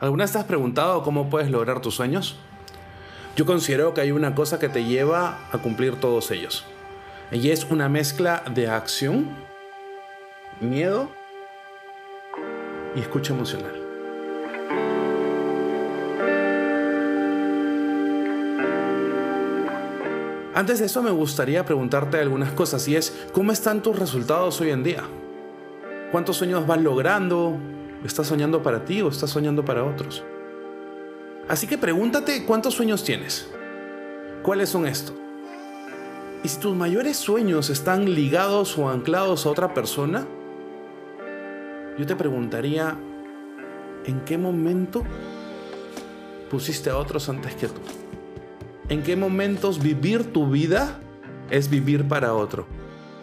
¿Alguna vez te has preguntado cómo puedes lograr tus sueños? Yo considero que hay una cosa que te lleva a cumplir todos ellos. Y es una mezcla de acción, miedo y escucha emocional. Antes de eso me gustaría preguntarte algunas cosas y es, ¿cómo están tus resultados hoy en día? ¿Cuántos sueños vas logrando? ¿Estás soñando para ti o estás soñando para otros? Así que pregúntate cuántos sueños tienes. ¿Cuáles son estos? Y si tus mayores sueños están ligados o anclados a otra persona, yo te preguntaría, ¿en qué momento pusiste a otros antes que tú? ¿En qué momentos vivir tu vida es vivir para otro?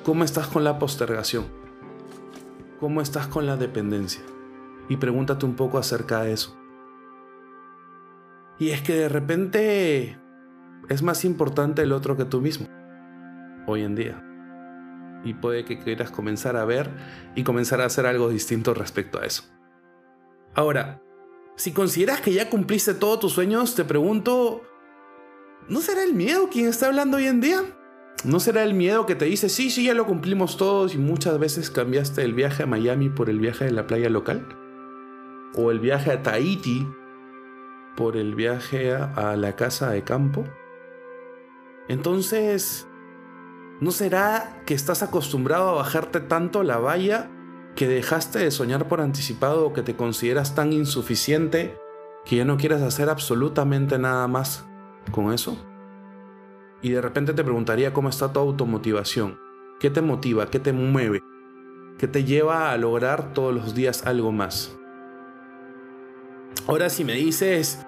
¿Cómo estás con la postergación? ¿Cómo estás con la dependencia? Y pregúntate un poco acerca de eso. Y es que de repente es más importante el otro que tú mismo, hoy en día y puede que quieras comenzar a ver y comenzar a hacer algo distinto respecto a eso. Ahora, si consideras que ya cumpliste todos tus sueños, te pregunto, ¿no será el miedo quien está hablando hoy en día? ¿No será el miedo que te dice, sí, sí, ya lo cumplimos todos y muchas veces cambiaste el viaje a Miami por el viaje de la playa local? ¿O el viaje a Tahiti por el viaje a la casa de campo? Entonces, ¿No será que estás acostumbrado a bajarte tanto la valla que dejaste de soñar por anticipado o que te consideras tan insuficiente que ya no quieres hacer absolutamente nada más con eso? Y de repente te preguntaría cómo está tu automotivación. ¿Qué te motiva? ¿Qué te mueve? ¿Qué te lleva a lograr todos los días algo más? Ahora si me dices,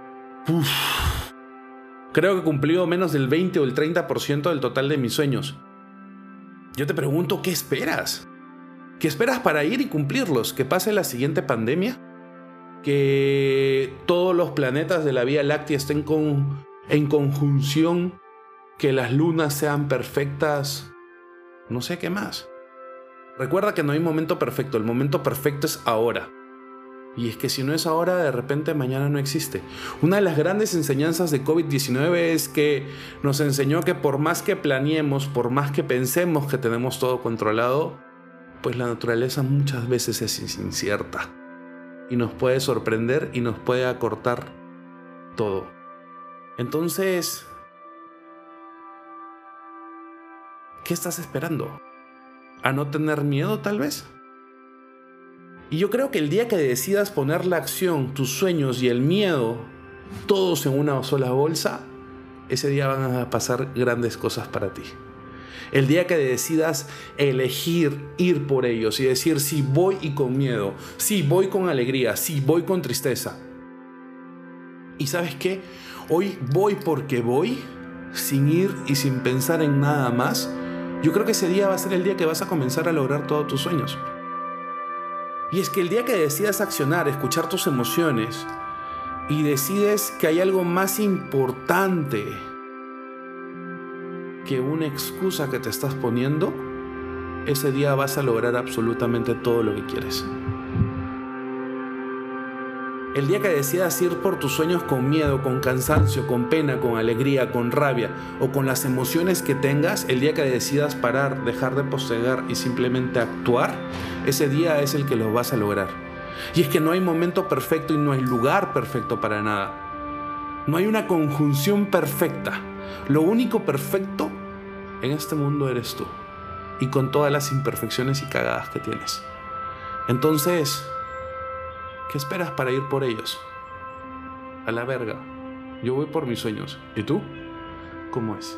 creo que he cumplido menos del 20 o el 30% del total de mis sueños. Yo te pregunto, ¿qué esperas? ¿Qué esperas para ir y cumplirlos? ¿Que pase la siguiente pandemia? ¿Que todos los planetas de la Vía Láctea estén en conjunción? ¿Que las lunas sean perfectas? No sé qué más. Recuerda que no hay momento perfecto, el momento perfecto es ahora. Y es que si no es ahora, de repente mañana no existe. Una de las grandes enseñanzas de COVID-19 es que nos enseñó que por más que planeemos, por más que pensemos que tenemos todo controlado, pues la naturaleza muchas veces es incierta. Y nos puede sorprender y nos puede acortar todo. Entonces, ¿qué estás esperando? ¿A no tener miedo tal vez? Y yo creo que el día que decidas poner la acción, tus sueños y el miedo, todos en una sola bolsa, ese día van a pasar grandes cosas para ti. El día que decidas elegir ir por ellos y decir si voy y con miedo, si voy con alegría, si voy con tristeza. Y sabes qué, hoy voy porque voy, sin ir y sin pensar en nada más. Yo creo que ese día va a ser el día que vas a comenzar a lograr todos tus sueños. Y es que el día que decidas accionar, escuchar tus emociones y decides que hay algo más importante que una excusa que te estás poniendo, ese día vas a lograr absolutamente todo lo que quieres. El día que decidas ir por tus sueños con miedo, con cansancio, con pena, con alegría, con rabia o con las emociones que tengas, el día que decidas parar, dejar de postergar y simplemente actuar, ese día es el que lo vas a lograr. Y es que no hay momento perfecto y no hay lugar perfecto para nada. No hay una conjunción perfecta. Lo único perfecto en este mundo eres tú. Y con todas las imperfecciones y cagadas que tienes. Entonces, ¿Qué esperas para ir por ellos? A la verga. Yo voy por mis sueños. ¿Y tú? ¿Cómo es?